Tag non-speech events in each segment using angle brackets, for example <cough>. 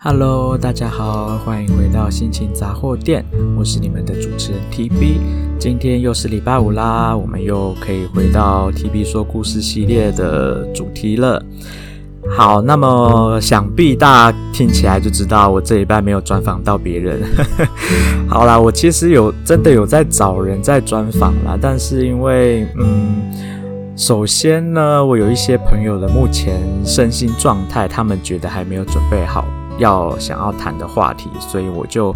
Hello，大家好，欢迎回到心情杂货店，我是你们的主持人 TB。今天又是礼拜五啦，我们又可以回到 TB 说故事系列的主题了。好，那么想必大家听起来就知道，我这礼拜没有专访到别人。<laughs> 好啦，我其实有真的有在找人在专访啦，但是因为嗯，首先呢，我有一些朋友的目前身心状态，他们觉得还没有准备好。要想要谈的话题，所以我就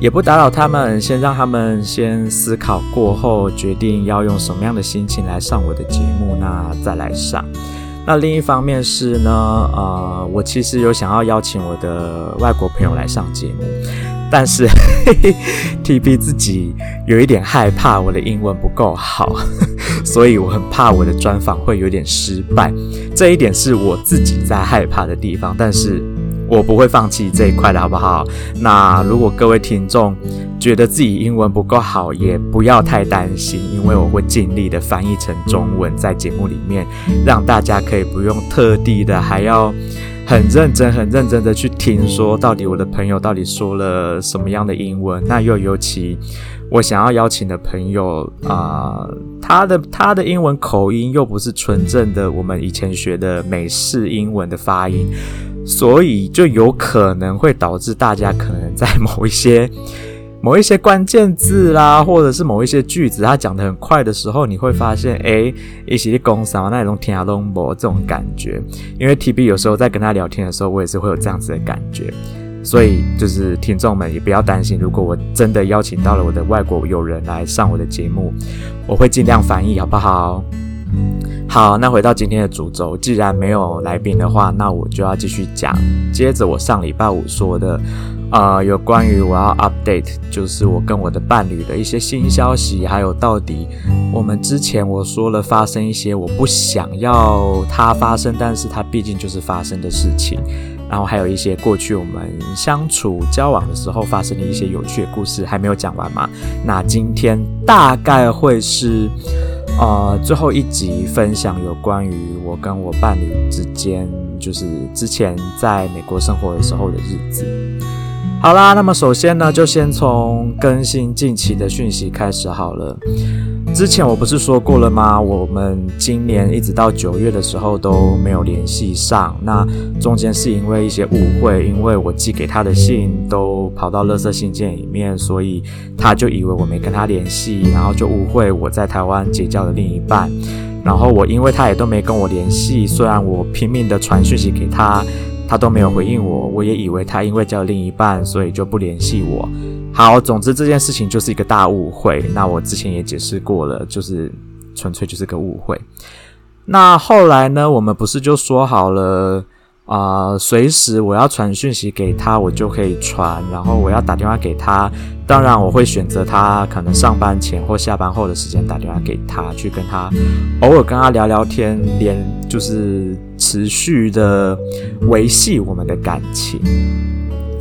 也不打扰他们，先让他们先思考过后，决定要用什么样的心情来上我的节目，那再来上。那另一方面是呢，呃，我其实有想要邀请我的外国朋友来上节目，但是嘿嘿 TB 自己有一点害怕我的英文不够好，<laughs> 所以我很怕我的专访会有点失败，这一点是我自己在害怕的地方，但是。我不会放弃这一块的好不好？那如果各位听众觉得自己英文不够好，也不要太担心，因为我会尽力的翻译成中文，在节目里面，让大家可以不用特地的还要很认真、很认真的去听，说到底我的朋友到底说了什么样的英文。那又尤其我想要邀请的朋友啊、他的他的英文口音又不是纯正的我们以前学的美式英文的发音。所以就有可能会导致大家可能在某一些 <laughs> 某一些关键字啦，或者是某一些句子，他讲得很快的时候，你会发现，诶，一起去工商那种听不懂这种感觉。因为 TB 有时候在跟他聊天的时候，我也是会有这样子的感觉。所以就是听众们也不要担心，如果我真的邀请到了我的外国友人来上我的节目，我会尽量翻译，好不好？好，那回到今天的主轴，既然没有来宾的话，那我就要继续讲。接着我上礼拜五说的，呃，有关于我要 update，就是我跟我的伴侣的一些新消息，还有到底我们之前我说了发生一些我不想要它发生，但是它毕竟就是发生的事情，然后还有一些过去我们相处交往的时候发生的一些有趣的故事，还没有讲完嘛？那今天大概会是。呃，最后一集分享有关于我跟我伴侣之间，就是之前在美国生活的时候的日子。好啦，那么首先呢，就先从更新近期的讯息开始好了。之前我不是说过了吗？我们今年一直到九月的时候都没有联系上。那中间是因为一些误会，因为我寄给他的信都跑到垃圾信件里面，所以他就以为我没跟他联系，然后就误会我在台湾结交的另一半。然后我因为他也都没跟我联系，虽然我拼命的传讯息给他，他都没有回应我，我也以为他因为交了另一半，所以就不联系我。好，总之这件事情就是一个大误会。那我之前也解释过了，就是纯粹就是个误会。那后来呢，我们不是就说好了啊，随时我要传讯息给他，我就可以传。然后我要打电话给他，当然我会选择他可能上班前或下班后的时间打电话给他，去跟他偶尔跟他聊聊天，连就是持续的维系我们的感情。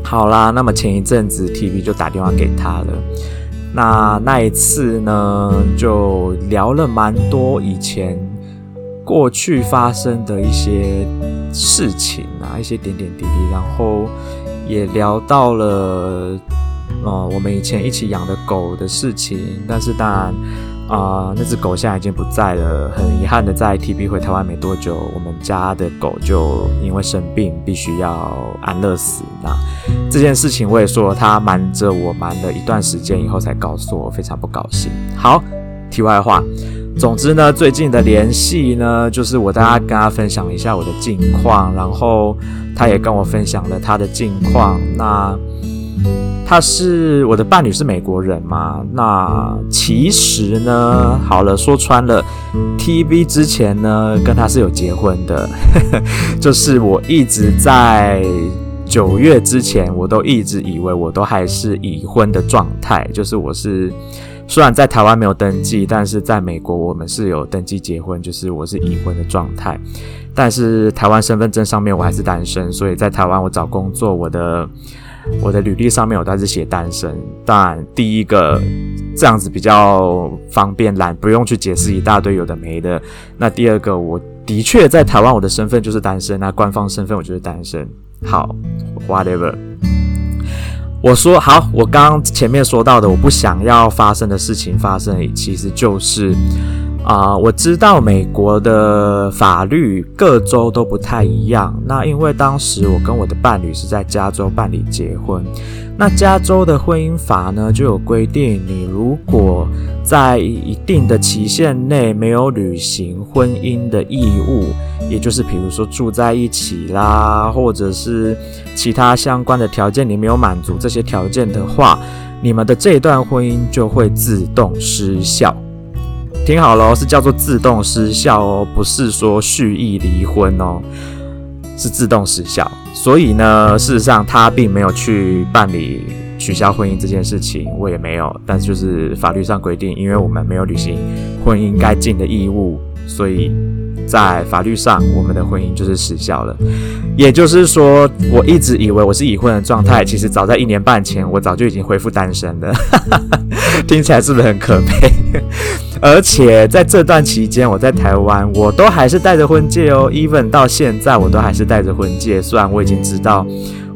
好啦，那么前一阵子 TV 就打电话给他了。那那一次呢，就聊了蛮多以前过去发生的一些事情啊，一些点点滴滴，然后也聊到了呃我们以前一起养的狗的事情。但是当然。啊、那只狗现在已经不在了。很遗憾的，在 TB 回台湾没多久，我们家的狗就因为生病，必须要安乐死。那这件事情我也说了，他瞒着我瞒了一段时间以后才告诉我，非常不高兴。好，题外话，总之呢，最近的联系呢，就是我大家跟他分享一下我的近况，然后他也跟我分享了他的近况。那。他是我的伴侣，是美国人嘛？那其实呢，好了，说穿了，TV 之前呢跟他是有结婚的，<laughs> 就是我一直在九月之前，我都一直以为我都还是已婚的状态，就是我是虽然在台湾没有登记，但是在美国我们是有登记结婚，就是我是已婚的状态，但是台湾身份证上面我还是单身，所以在台湾我找工作我的。我的履历上面我都是写单身，当然第一个这样子比较方便，懒不用去解释一大堆有的没的。那第二个，我的确在台湾我的身份就是单身，那官方身份我就是单身。好，whatever。我说好，我刚刚前面说到的，我不想要发生的事情发生，其实就是。啊、我知道美国的法律各州都不太一样。那因为当时我跟我的伴侣是在加州办理结婚，那加州的婚姻法呢就有规定，你如果在一定的期限内没有履行婚姻的义务，也就是比如说住在一起啦，或者是其他相关的条件你没有满足这些条件的话，你们的这段婚姻就会自动失效。听好了，是叫做自动失效哦，不是说蓄意离婚哦，是自动失效。所以呢，事实上他并没有去办理取消婚姻这件事情，我也没有。但是就是法律上规定，因为我们没有履行婚姻该尽的义务，所以在法律上我们的婚姻就是失效了。也就是说，我一直以为我是已婚的状态，其实早在一年半前，我早就已经恢复单身了。<laughs> 听起来是不是很可悲？<laughs> 而且在这段期间，我在台湾，我都还是戴着婚戒哦。Even 到现在，我都还是戴着婚戒。虽然我已经知道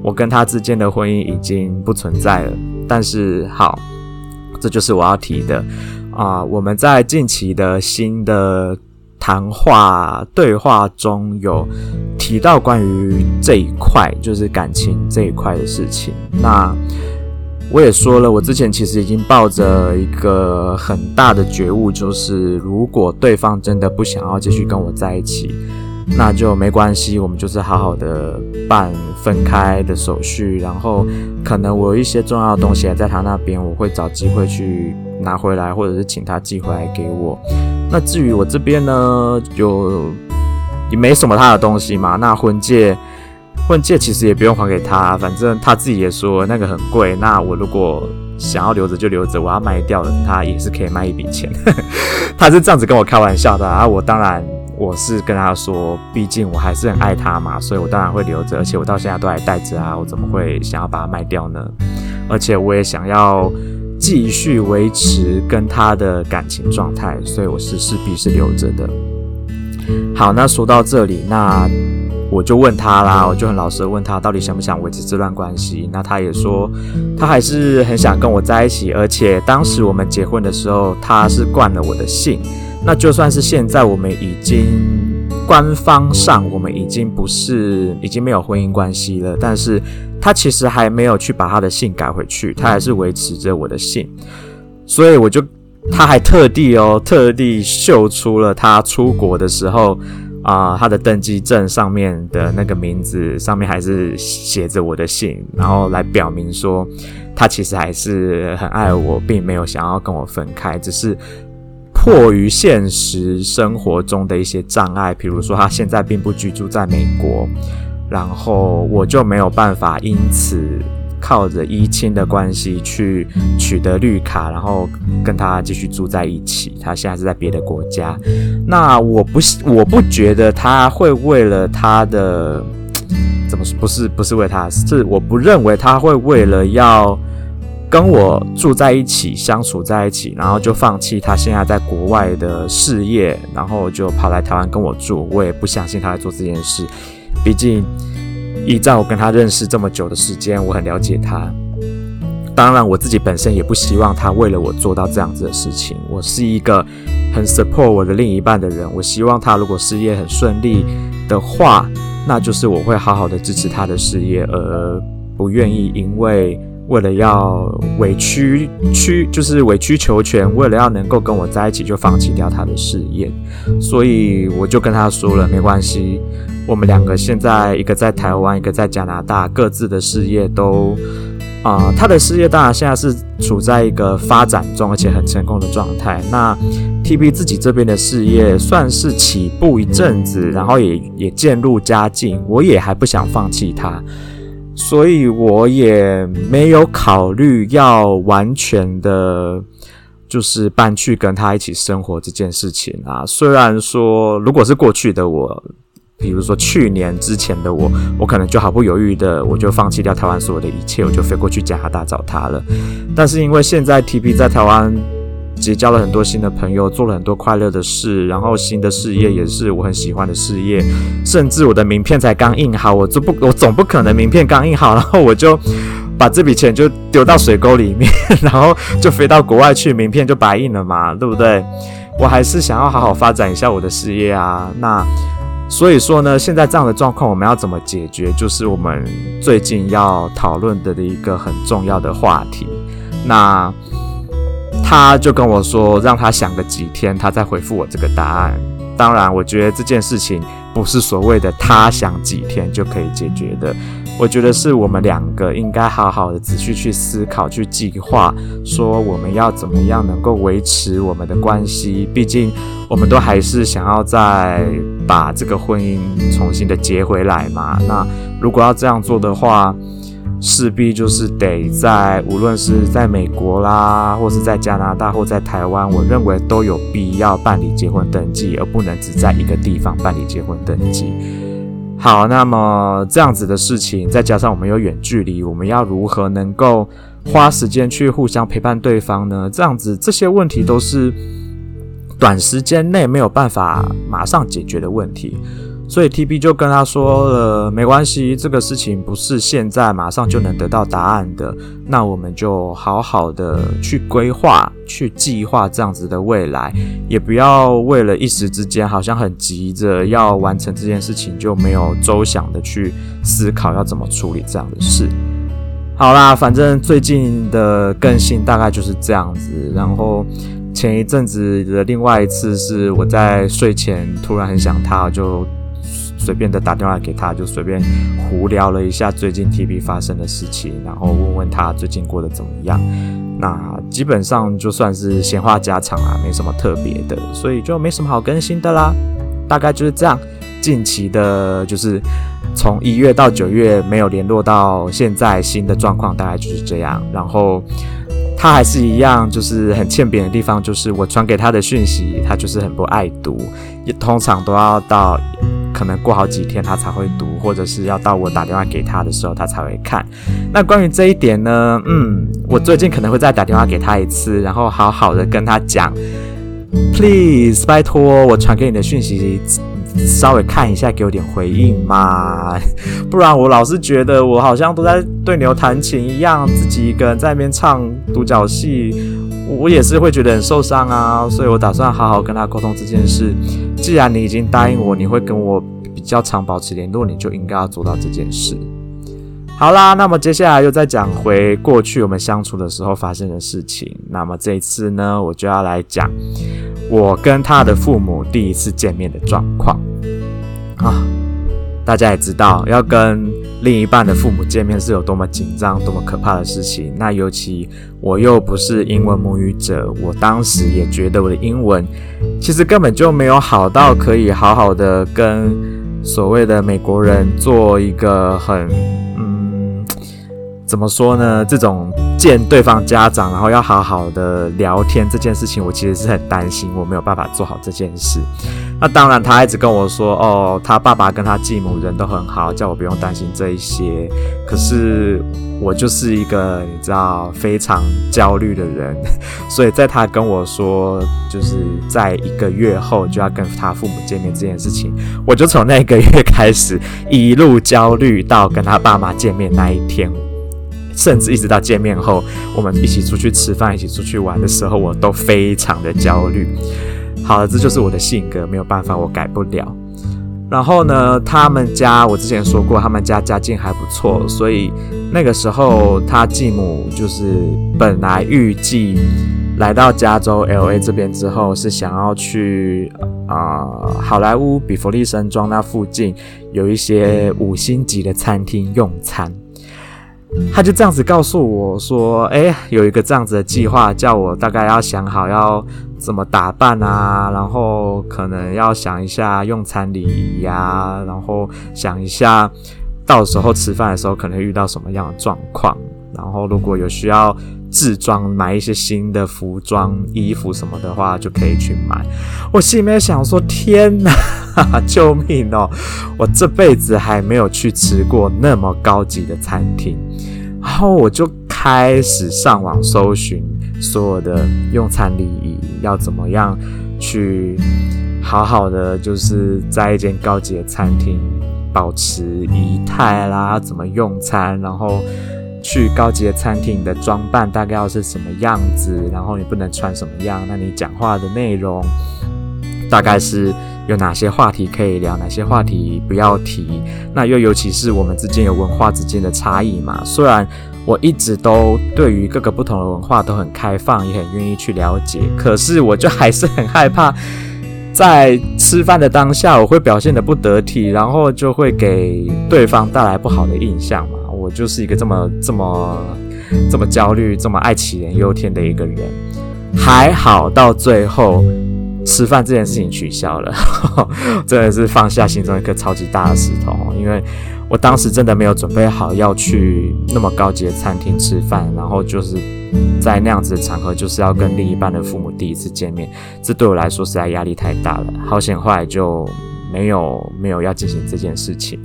我跟他之间的婚姻已经不存在了，但是好，这就是我要提的啊。我们在近期的新的谈话对话中有提到关于这一块，就是感情这一块的事情。那。我也说了，我之前其实已经抱着一个很大的觉悟，就是如果对方真的不想要继续跟我在一起，那就没关系，我们就是好好的办分开的手续，然后可能我有一些重要的东西还在他那边，我会找机会去拿回来，或者是请他寄回来给我。那至于我这边呢，就也没什么他的东西嘛，那婚戒。婚戒其实也不用还给他，反正他自己也说那个很贵。那我如果想要留着就留着，我要卖掉了，他也是可以卖一笔钱。<laughs> 他是这样子跟我开玩笑的啊。我当然我是跟他说，毕竟我还是很爱他嘛，所以我当然会留着，而且我到现在都还带着啊。我怎么会想要把它卖掉呢？而且我也想要继续维持跟他的感情状态，所以我是势必是留着的。好，那说到这里，那。我就问他啦，我就很老实的问他，到底想不想维持这段关系？那他也说，他还是很想跟我在一起，而且当时我们结婚的时候，他是惯了我的性。那就算是现在我们已经官方上，我们已经不是，已经没有婚姻关系了，但是他其实还没有去把他的姓改回去，他还是维持着我的姓。所以我就，他还特地哦，特地秀出了他出国的时候。啊、他的登记证上面的那个名字上面还是写着我的姓，然后来表明说他其实还是很爱我，并没有想要跟我分开，只是迫于现实生活中的一些障碍，比如说他现在并不居住在美国，然后我就没有办法因此。靠着依亲的关系去取得绿卡，然后跟他继续住在一起。他现在是在别的国家，那我不我不觉得他会为了他的怎么说？不是不是为他，是我不认为他会为了要跟我住在一起、相处在一起，然后就放弃他现在在国外的事业，然后就跑来台湾跟我住。我也不相信他在做这件事，毕竟。依照我跟他认识这么久的时间，我很了解他。当然，我自己本身也不希望他为了我做到这样子的事情。我是一个很 support 我的另一半的人。我希望他如果事业很顺利的话，那就是我会好好的支持他的事业，而不愿意因为为了要委曲曲，就是委曲求全，为了要能够跟我在一起就放弃掉他的事业。所以我就跟他说了，没关系。我们两个现在一个在台湾，一个在加拿大，各自的事业都，啊、他的事业当然现在是处在一个发展中，而且很成功的状态。那 TB 自己这边的事业算是起步一阵子，然后也也渐入佳境，我也还不想放弃他，所以我也没有考虑要完全的，就是搬去跟他一起生活这件事情啊。虽然说，如果是过去的我。比如说去年之前的我，我可能就毫不犹豫的，我就放弃掉台湾所有的一切，我就飞过去加拿大找他了。但是因为现在 TP 在台湾结交了很多新的朋友，做了很多快乐的事，然后新的事业也是我很喜欢的事业，甚至我的名片才刚印好，我就不，我总不可能名片刚印好，然后我就把这笔钱就丢到水沟里面，<laughs> 然后就飞到国外去，名片就白印了嘛，对不对？我还是想要好好发展一下我的事业啊，那。所以说呢，现在这样的状况，我们要怎么解决？就是我们最近要讨论的一个很重要的话题。那他就跟我说，让他想个几天，他再回复我这个答案。当然，我觉得这件事情不是所谓的他想几天就可以解决的。我觉得是我们两个应该好好的仔细去思考、去计划，说我们要怎么样能够维持我们的关系。毕竟，我们都还是想要再把这个婚姻重新的结回来嘛。那如果要这样做的话，势必就是得在无论是在美国啦，或是在加拿大，或在台湾，我认为都有必要办理结婚登记，而不能只在一个地方办理结婚登记。好，那么这样子的事情，再加上我们有远距离，我们要如何能够花时间去互相陪伴对方呢？这样子，这些问题都是短时间内没有办法马上解决的问题。所以 TB 就跟他说了，没关系，这个事情不是现在马上就能得到答案的。那我们就好好的去规划、去计划这样子的未来，也不要为了一时之间好像很急着要完成这件事情，就没有周详的去思考要怎么处理这样的事。好啦，反正最近的更新大概就是这样子。然后前一阵子的另外一次是我在睡前突然很想他，就。随便的打电话给他，就随便胡聊了一下最近 TB 发生的事情，然后问问他最近过得怎么样。那基本上就算是闲话家常啊，没什么特别的，所以就没什么好更新的啦。大概就是这样。近期的，就是从一月到九月没有联络到现在新的状况，大概就是这样。然后他还是一样，就是很欠扁的地方，就是我传给他的讯息，他就是很不爱读，也通常都要到。可能过好几天他才会读，或者是要到我打电话给他的时候他才会看。那关于这一点呢，嗯，我最近可能会再打电话给他一次，然后好好的跟他讲，Please，拜托我传给你的讯息，稍微看一下，给我点回应嘛，<laughs> 不然我老是觉得我好像都在对牛弹琴一样，自己一个人在那边唱独角戏，我也是会觉得很受伤啊。所以我打算好好跟他沟通这件事。既然你已经答应我，你会跟我比较常保持联络，你就应该要做到这件事。好啦，那么接下来又再讲回过去我们相处的时候发生的事情。那么这一次呢，我就要来讲我跟他的父母第一次见面的状况啊。大家也知道，要跟另一半的父母见面是有多么紧张、多么可怕的事情。那尤其我又不是英文母语者，我当时也觉得我的英文其实根本就没有好到可以好好的跟所谓的美国人做一个很嗯，怎么说呢？这种见对方家长，然后要好好的聊天这件事情，我其实是很担心，我没有办法做好这件事。那当然，他一直跟我说，哦，他爸爸跟他继母人都很好，叫我不用担心这一些。可是我就是一个你知道非常焦虑的人，<laughs> 所以在他跟我说，就是在一个月后就要跟他父母见面这件事情，我就从那个月开始一路焦虑到跟他爸妈见面那一天，甚至一直到见面后，我们一起出去吃饭、一起出去玩的时候，我都非常的焦虑。好了，这就是我的性格，没有办法，我改不了。然后呢，他们家我之前说过，他们家家境还不错，所以那个时候他继母就是本来预计来到加州 LA 这边之后，是想要去啊、好莱坞比佛利山庄那附近有一些五星级的餐厅用餐。他就这样子告诉我说：“哎，有一个这样子的计划，叫我大概要想好要怎么打扮啊，然后可能要想一下用餐礼仪呀，然后想一下到时候吃饭的时候可能遇到什么样的状况，然后如果有需要置装买一些新的服装、衣服什么的话，就可以去买。”我心里面想说：“天哪，<laughs> 救命哦！我这辈子还没有去吃过那么高级的餐厅。”然后我就开始上网搜寻所有的用餐礼仪要怎么样去好好的，就是在一间高级的餐厅保持仪态啦，怎么用餐，然后去高级的餐厅你的装扮大概要是什么样子，然后你不能穿什么样，那你讲话的内容大概是有哪些话题可以聊，哪些话题不要提，那又尤其是我们之间有文化之间的差异嘛，虽然。我一直都对于各个不同的文化都很开放，也很愿意去了解。可是我就还是很害怕，<laughs> 在吃饭的当下，我会表现得不得体，然后就会给对方带来不好的印象嘛。我就是一个这么这么这么焦虑、这么爱杞人忧天的一个人。还好到最后，吃饭这件事情取消了，<laughs> 真的是放下心中一颗超级大的石头，因为。我当时真的没有准备好要去那么高级的餐厅吃饭，然后就是在那样子的场合，就是要跟另一半的父母第一次见面，这对我来说实在压力太大了。好险，后来就没有没有要进行这件事情。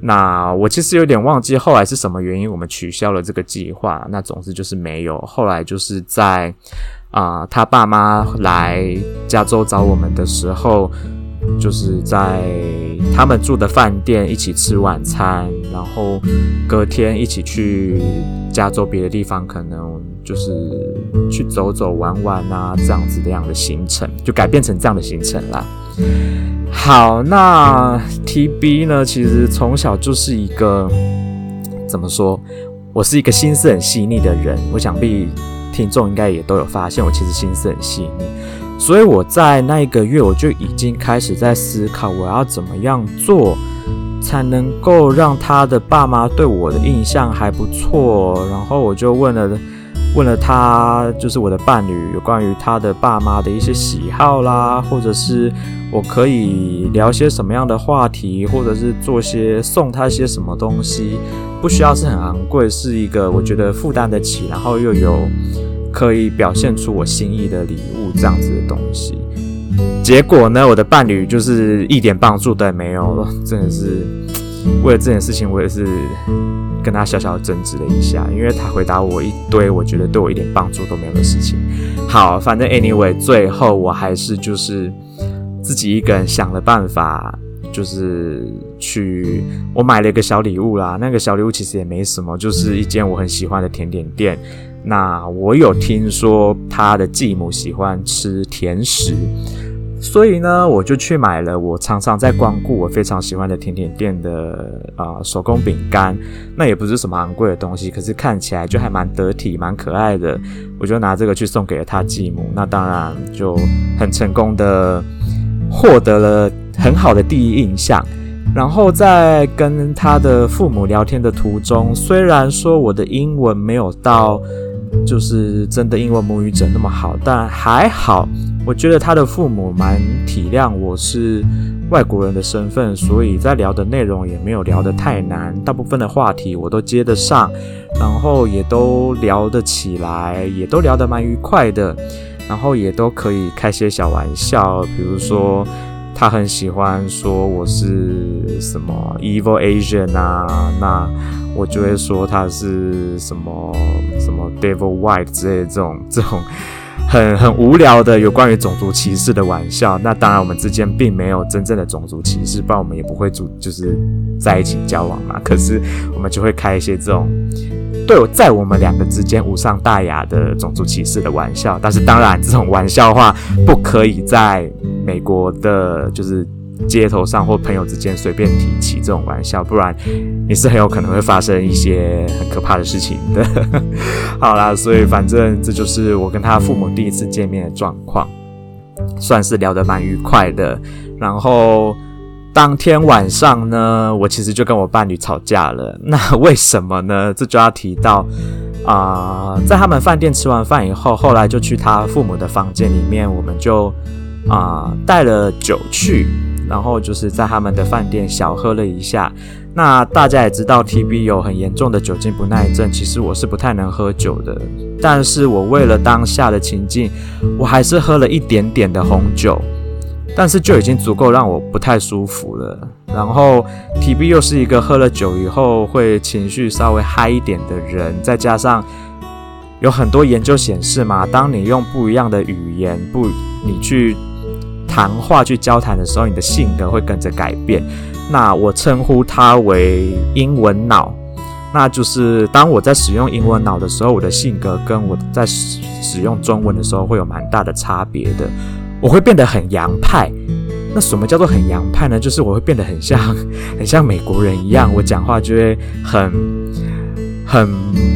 那我其实有点忘记后来是什么原因，我们取消了这个计划。那总之就是没有。后来就是在啊、他爸妈来加州找我们的时候。就是在他们住的饭店一起吃晚餐，然后隔天一起去加州别的地方，可能就是去走走玩玩啊，这样子的样的行程，就改变成这样的行程啦。好，那 TB 呢，其实从小就是一个怎么说，我是一个心思很细腻的人，我想必听众应该也都有发现，我其实心思很细腻。所以我在那一个月，我就已经开始在思考，我要怎么样做，才能够让他的爸妈对我的印象还不错。然后我就问了，问了他，就是我的伴侣，有关于他的爸妈的一些喜好啦，或者是我可以聊些什么样的话题，或者是做些送他些什么东西，不需要是很昂贵，是一个我觉得负担得起，然后又有。可以表现出我心意的礼物，这样子的东西，结果呢，我的伴侣就是一点帮助都没有了，真的是为了这件事情，我也是跟他小小争执了一下，因为他回答我一堆我觉得对我一点帮助都没有的事情。好，反正 anyway，最后我还是就是自己一个人想了办法，就是去我买了一个小礼物啦。那个小礼物其实也没什么，就是一间我很喜欢的甜点店。那我有听说他的继母喜欢吃甜食，所以呢，我就去买了我常常在光顾我非常喜欢的甜点店的啊、手工饼干。那也不是什么昂贵的东西，可是看起来就还蛮得体、蛮可爱的。我就拿这个去送给了他继母，那当然就很成功的获得了很好的第一印象。然后在跟他的父母聊天的途中，虽然说我的英文没有到。就是真的英文母语者那么好，但还好，我觉得他的父母蛮体谅我是外国人的身份，所以在聊的内容也没有聊得太难，大部分的话题我都接得上，然后也都聊得起来，也都聊得蛮愉快的，然后也都可以开些小玩笑，比如说他很喜欢说我是什么 Evil Asian 啊，那。我就会说他是什么什么 Devil White 之类这种这种很很无聊的有关于种族歧视的玩笑。那当然，我们之间并没有真正的种族歧视，不然我们也不会组就是在一起交往嘛。可是我们就会开一些这种对我在我们两个之间无伤大雅的种族歧视的玩笑。但是当然，这种玩笑话不可以在美国的，就是。街头上或朋友之间随便提起这种玩笑，不然你是很有可能会发生一些很可怕的事情的。<laughs> 好啦，所以反正这就是我跟他父母第一次见面的状况，算是聊得蛮愉快的。然后当天晚上呢，我其实就跟我伴侣吵架了。那为什么呢？这就要提到啊、在他们饭店吃完饭以后，后来就去他父母的房间里面，我们就啊、带了酒去。然后就是在他们的饭店小喝了一下。那大家也知道，TB 有很严重的酒精不耐症，其实我是不太能喝酒的。但是我为了当下的情境，我还是喝了一点点的红酒，但是就已经足够让我不太舒服了。然后 TB 又是一个喝了酒以后会情绪稍微嗨一点的人，再加上有很多研究显示嘛，当你用不一样的语言，不，你去谈话、去交谈的时候，你的性格会跟着改变。那我称呼它为英文脑。那就是当我在使用英文脑的时候，我的性格跟我在使用中文的时候会有蛮大的差别的。我会变得很洋派。那什么叫做很洋派呢？就是我会变得很像很像美国人一样，我讲话就会很很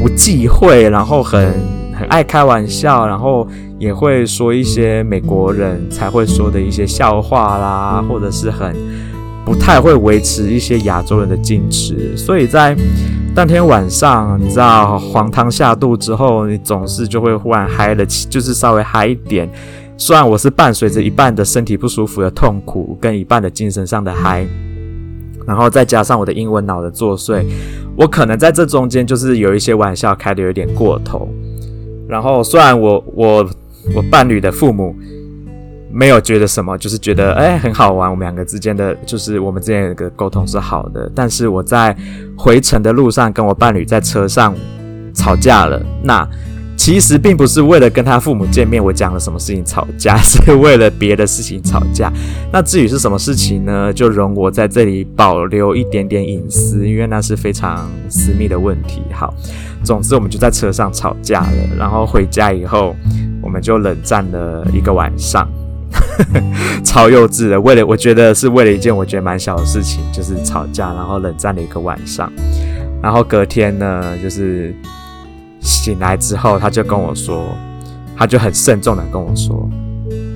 不忌讳，然后很很爱开玩笑，然后也会说一些美国人才会说的一些笑话啦，或者是很不太会维持一些亚洲人的矜持，所以在。当天晚上，你知道黄汤下肚之后，你总是就会忽然嗨了起，就是稍微嗨一点。虽然我是伴随着一半的身体不舒服的痛苦，跟一半的精神上的嗨，然后再加上我的英文脑的作祟，我可能在这中间就是有一些玩笑开的有点过头。然后虽然我我我伴侣的父母。没有觉得什么，就是觉得哎很好玩。我们两个之间的就是我们之间一个沟通是好的。但是我在回程的路上跟我伴侣在车上吵架了。那其实并不是为了跟他父母见面，我讲了什么事情吵架，<laughs> 是为了别的事情吵架。那至于是什么事情呢？就容我在这里保留一点点隐私，因为那是非常私密的问题。好，总之我们就在车上吵架了。然后回家以后，我们就冷战了一个晚上。<laughs> 超幼稚的，为了我觉得是为了一件我觉得蛮小的事情，就是吵架，然后冷战了一个晚上，然后隔天呢，就是醒来之后，他就跟我说，他就很慎重的跟我说，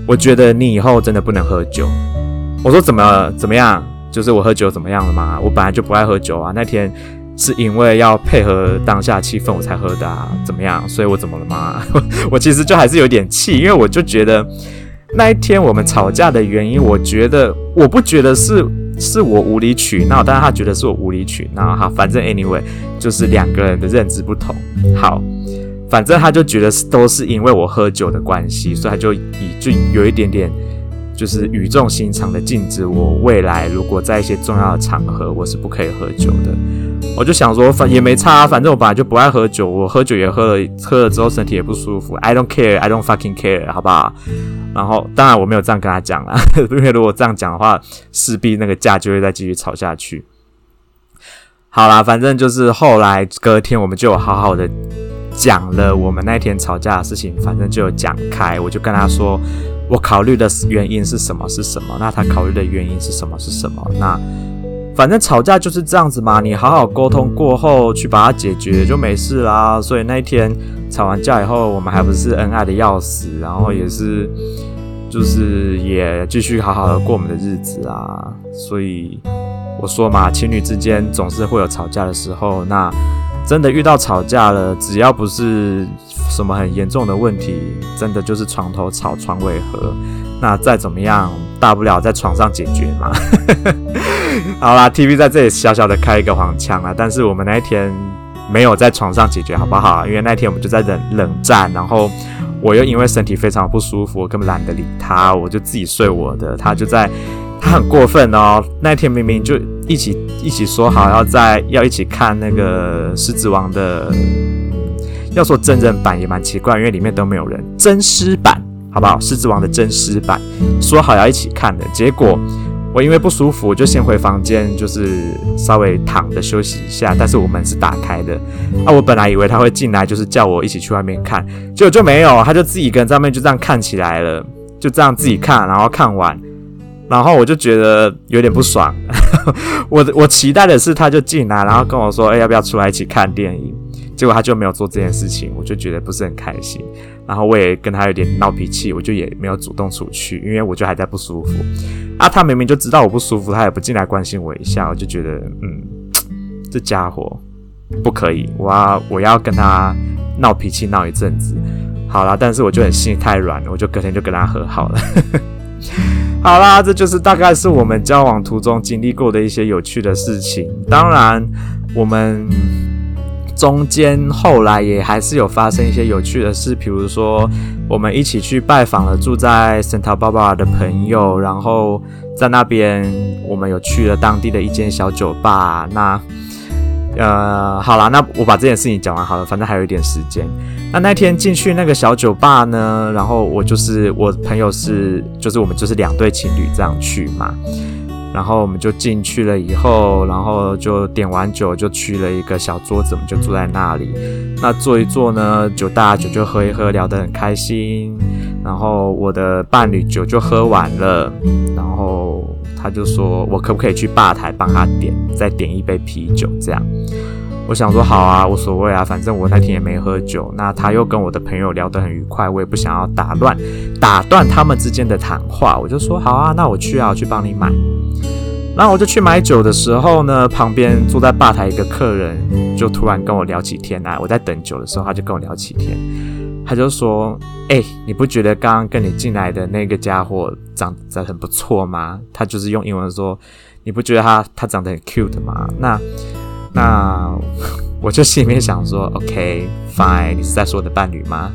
我觉得你以后真的不能喝酒。我说怎么怎么样？就是我喝酒怎么样了吗？我本来就不爱喝酒啊，那天是因为要配合当下气氛我才喝的啊，怎么样？所以我怎么了吗？<laughs> 我其实就还是有点气，因为我就觉得。那一天我们吵架的原因，我觉得我不觉得是是我无理取闹，但是他觉得是我无理取闹。哈，反正 anyway 就是两个人的认知不同。好，反正他就觉得都是因为我喝酒的关系，所以他就以就有一点点就是语重心长的禁止我未来如果在一些重要的场合，我是不可以喝酒的。我就想说，反也没差，反正我本来就不爱喝酒，我喝酒也喝了，喝了之后身体也不舒服。I don't care, I don't fucking care，好不好？然后当然我没有这样跟他讲啦，<laughs> 因为如果这样讲的话，势必那个架就会再继续吵下去。好啦，反正就是后来隔天我们就有好好的讲了我们那天吵架的事情，反正就有讲开。我就跟他说，我考虑的原因是什么是什么，那他考虑的原因是什么是什么，那。反正吵架就是这样子嘛，你好好沟通过后去把它解决就没事啦。所以那一天吵完架以后，我们还不是恩爱的要死，然后也是就是也继续好好的过我们的日子啊。所以我说嘛，情侣之间总是会有吵架的时候。那真的遇到吵架了，只要不是什么很严重的问题，真的就是床头吵，床尾和。那再怎么样，大不了在床上解决嘛。<laughs> 好啦，TV 在这里小小的开一个黄腔啊，但是我们那一天没有在床上解决，好不好？因为那天我们就在冷冷战，然后我又因为身体非常不舒服，我根本懒得理他，我就自己睡我的。他就在，他很过分哦。那天明明就一起一起说好要在要一起看那个狮子王的，要说真人版也蛮奇怪，因为里面都没有人，真狮版好不好？狮子王的真狮版说好要一起看的，结果。我因为不舒服，我就先回房间，就是稍微躺着休息一下。但是我门是打开的，啊，我本来以为他会进来，就是叫我一起去外面看，结果就没有，他就自己一个人在外面就这样看起来了，就这样自己看，然后看完，然后我就觉得有点不爽。<laughs> 我我期待的是他就进来，然后跟我说，哎，要不要出来一起看电影？结果他就没有做这件事情，我就觉得不是很开心。然后我也跟他有点闹脾气，我就也没有主动出去，因为我就还在不舒服。啊，他明明就知道我不舒服，他也不进来关心我一下，我就觉得，嗯，这家伙不可以，我要我要跟他闹脾气闹一阵子。好啦，但是我就很心太软了，我就隔天就跟他和好了。好啦，这就是大概是我们交往途中经历过的一些有趣的事情。当然，我们。中间后来也还是有发生一些有趣的事，比如说我们一起去拜访了住在 Santa Barbara 的朋友，然后在那边我们有去了当地的一间小酒吧。那呃，好啦，那我把这件事情讲完好了，反正还有一点时间。那那天进去那个小酒吧呢，然后我就是我朋友是，就是我们就是两对情侣这样去嘛。然后我们就进去了以后，然后就点完酒，就去了一个小桌子，我们就坐在那里。那坐一坐呢，酒大家酒就喝一喝，聊得很开心。然后我的伴侣酒就喝完了，然后他就说我可不可以去吧台帮他点，再点一杯啤酒这样。我想说好啊，无所谓啊，反正我那天也没喝酒。那他又跟我的朋友聊得很愉快，我也不想要打乱、打断他们之间的谈话。我就说好啊，那我去啊，我去帮你买。然后我就去买酒的时候呢，旁边坐在吧台一个客人就突然跟我聊起天来。我在等酒的时候，他就跟我聊起天，他就说：“哎，你不觉得刚刚跟你进来的那个家伙长得很不错吗？”他就是用英文说：“你不觉得他他长得很 cute 吗？”那。那我就心里面想说，OK，fine，你是在说我的伴侣吗？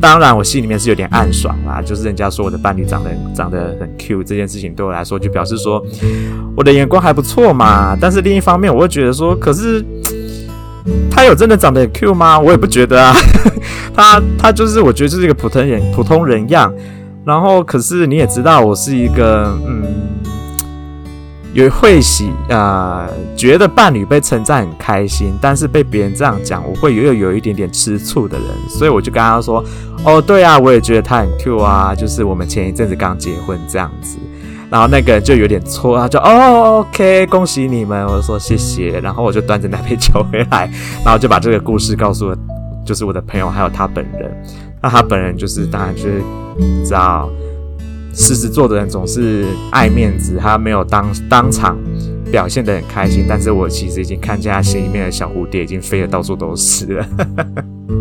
当然，我心里面是有点暗爽啦，就是人家说我的伴侣长得长得很 cute 这件事情，对我来说就表示说我的眼光还不错嘛。但是另一方面，我会觉得说，可是他有真的长得很 Q 吗？我也不觉得啊。<laughs> 他他就是我觉得就是一个普通人普通人样。然后，可是你也知道，我是一个嗯。有会喜啊、呃，觉得伴侣被称赞很开心，但是被别人这样讲，我会又有，有一点点吃醋的人，所以我就跟他说：“哦，对啊，我也觉得他很 Q 啊，就是我们前一阵子刚结婚这样子。”然后那个人就有点错，他就哦，OK，恭喜你们，我说谢谢，然后我就端着那杯酒回来，然后就把这个故事告诉了，就是我的朋友还有他本人。那他本人就是当然就是你知道。狮子座的人总是爱面子，他没有当当场表现得很开心，但是我其实已经看见他心里面的小蝴蝶已经飞得到处都是了。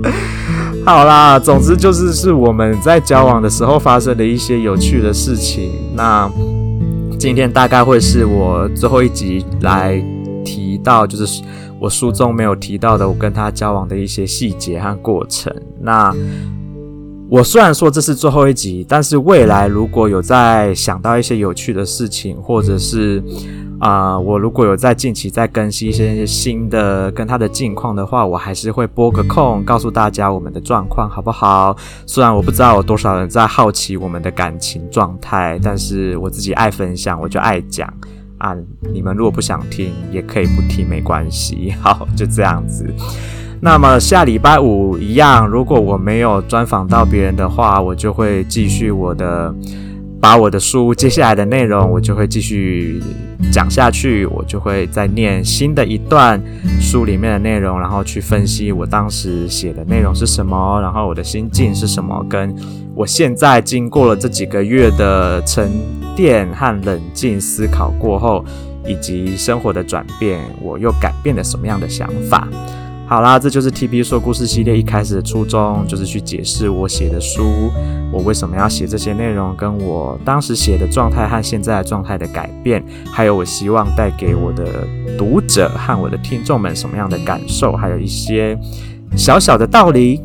<laughs> 好啦，总之就是是我们在交往的时候发生的一些有趣的事情。那今天大概会是我最后一集来提到，就是我书中没有提到的我跟他交往的一些细节和过程。那。我虽然说这是最后一集，但是未来如果有在想到一些有趣的事情，或者是啊、我如果有在近期再更新一些新的跟他的近况的话，我还是会拨个空告诉大家我们的状况，好不好？虽然我不知道有多少人在好奇我们的感情状态，但是我自己爱分享，我就爱讲啊。你们如果不想听，也可以不听，没关系。<laughs> 好，就这样子。那么下礼拜五一样，如果我没有专访到别人的话，我就会继续我的，把我的书接下来的内容，我就会继续讲下去。我就会再念新的一段书里面的内容，然后去分析我当时写的内容是什么，然后我的心境是什么，跟我现在经过了这几个月的沉淀和冷静思考过后，以及生活的转变，我又改变了什么样的想法。好啦，这就是 TB 说故事系列一开始的初衷，就是去解释我写的书，我为什么要写这些内容，跟我当时写的状态和现在的状态的改变，还有我希望带给我的读者和我的听众们什么样的感受，还有一些小小的道理。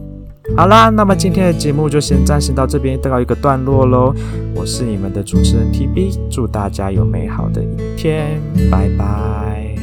好啦，那么今天的节目就先暂时到这边告一个段落喽。我是你们的主持人 TB，祝大家有美好的一天，拜拜。